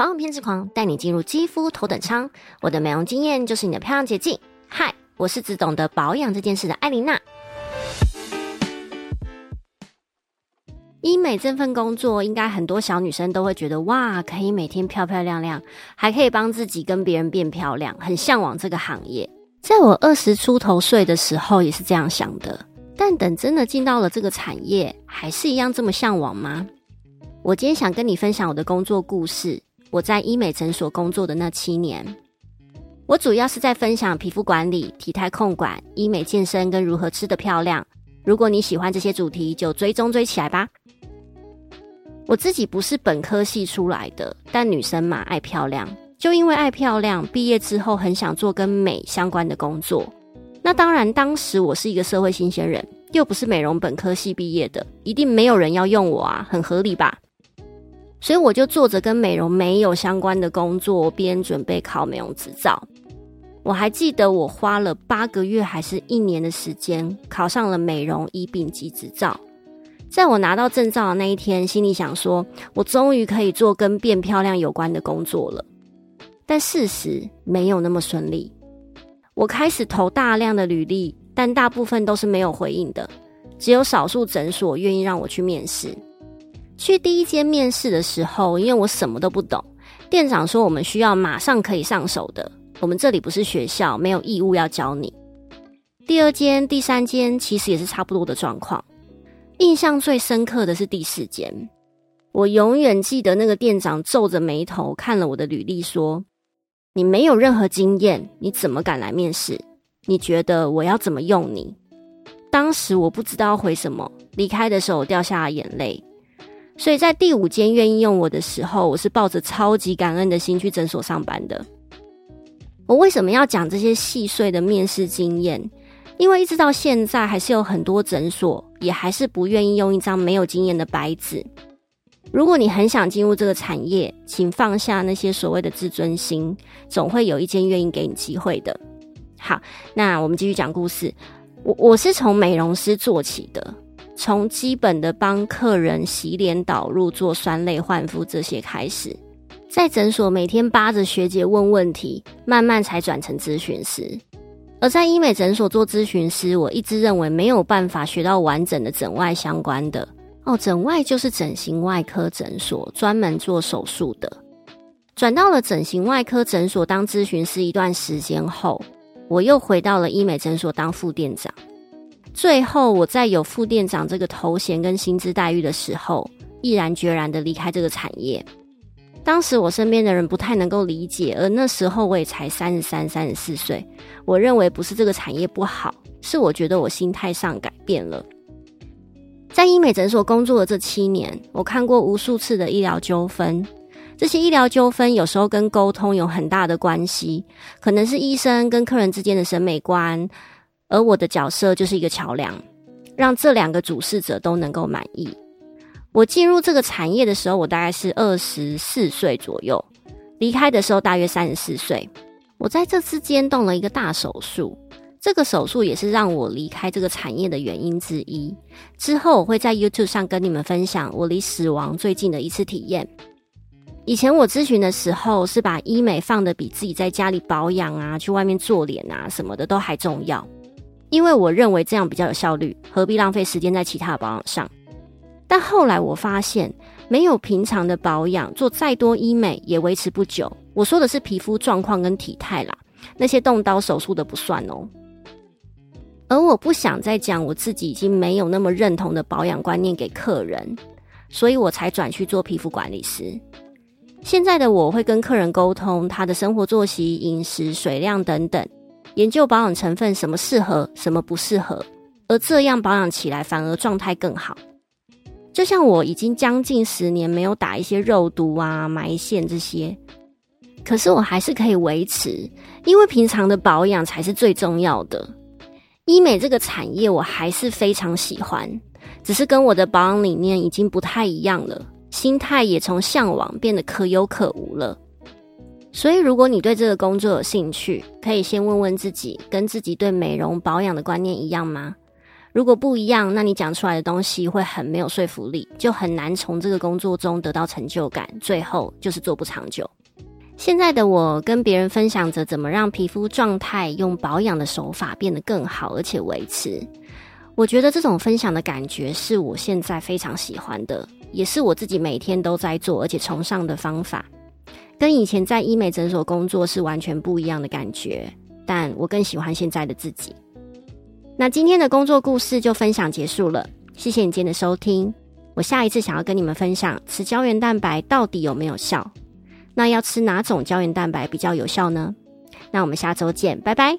保养偏执狂，带你进入肌肤头等舱。我的美容经验就是你的漂亮捷径。嗨，我是只懂得保养这件事的艾琳娜。医美这份工作，应该很多小女生都会觉得哇，可以每天漂漂亮亮，还可以帮自己跟别人变漂亮，很向往这个行业。在我二十出头岁的时候，也是这样想的。但等真的进到了这个产业，还是一样这么向往吗？我今天想跟你分享我的工作故事。我在医美诊所工作的那七年，我主要是在分享皮肤管理、体态控管、医美健身跟如何吃得漂亮。如果你喜欢这些主题，就追踪追起来吧。我自己不是本科系出来的，但女生嘛爱漂亮，就因为爱漂亮，毕业之后很想做跟美相关的工作。那当然，当时我是一个社会新鲜人，又不是美容本科系毕业的，一定没有人要用我啊，很合理吧？所以我就做着跟美容没有相关的工作，边准备考美容执照。我还记得我花了八个月还是一年的时间，考上了美容医丙级执照。在我拿到证照的那一天，心里想说，我终于可以做跟变漂亮有关的工作了。但事实没有那么顺利。我开始投大量的履历，但大部分都是没有回应的，只有少数诊所愿意让我去面试。去第一间面试的时候，因为我什么都不懂，店长说我们需要马上可以上手的。我们这里不是学校，没有义务要教你。第二间、第三间其实也是差不多的状况。印象最深刻的是第四间，我永远记得那个店长皱着眉头看了我的履历，说：“你没有任何经验，你怎么敢来面试？你觉得我要怎么用你？”当时我不知道回什么，离开的时候掉下了眼泪。所以在第五间愿意用我的时候，我是抱着超级感恩的心去诊所上班的。我为什么要讲这些细碎的面试经验？因为一直到现在，还是有很多诊所也还是不愿意用一张没有经验的白纸。如果你很想进入这个产业，请放下那些所谓的自尊心，总会有一间愿意给你机会的。好，那我们继续讲故事。我我是从美容师做起的。从基本的帮客人洗脸、导入、做酸类焕肤这些开始，在诊所每天扒着学姐问问题，慢慢才转成咨询师。而在医美诊所做咨询师，我一直认为没有办法学到完整的整外相关的哦。整外就是整形外科诊所，专门做手术的。转到了整形外科诊所当咨询师一段时间后，我又回到了医美诊所当副店长。最后，我在有副店长这个头衔跟薪资待遇的时候，毅然决然的离开这个产业。当时我身边的人不太能够理解，而那时候我也才三十三、三十四岁。我认为不是这个产业不好，是我觉得我心态上改变了。在医美诊所工作的这七年，我看过无数次的医疗纠纷。这些医疗纠纷有时候跟沟通有很大的关系，可能是医生跟客人之间的审美观。而我的角色就是一个桥梁，让这两个主事者都能够满意。我进入这个产业的时候，我大概是二十四岁左右，离开的时候大约三十四岁。我在这之间动了一个大手术，这个手术也是让我离开这个产业的原因之一。之后我会在 YouTube 上跟你们分享我离死亡最近的一次体验。以前我咨询的时候，是把医美放的比自己在家里保养啊、去外面做脸啊什么的都还重要。因为我认为这样比较有效率，何必浪费时间在其他的保养上？但后来我发现，没有平常的保养，做再多医美也维持不久。我说的是皮肤状况跟体态啦，那些动刀手术的不算哦。而我不想再讲我自己已经没有那么认同的保养观念给客人，所以我才转去做皮肤管理师。现在的我会跟客人沟通他的生活作息、饮食、水量等等。研究保养成分，什么适合，什么不适合，而这样保养起来反而状态更好。就像我已经将近十年没有打一些肉毒啊、埋线这些，可是我还是可以维持，因为平常的保养才是最重要的。医美这个产业我还是非常喜欢，只是跟我的保养理念已经不太一样了，心态也从向往变得可有可无了。所以，如果你对这个工作有兴趣，可以先问问自己，跟自己对美容保养的观念一样吗？如果不一样，那你讲出来的东西会很没有说服力，就很难从这个工作中得到成就感，最后就是做不长久。现在的我跟别人分享着怎么让皮肤状态用保养的手法变得更好，而且维持。我觉得这种分享的感觉是我现在非常喜欢的，也是我自己每天都在做而且崇尚的方法。跟以前在医美诊所工作是完全不一样的感觉，但我更喜欢现在的自己。那今天的工作故事就分享结束了，谢谢你今天的收听。我下一次想要跟你们分享吃胶原蛋白到底有没有效，那要吃哪种胶原蛋白比较有效呢？那我们下周见，拜拜。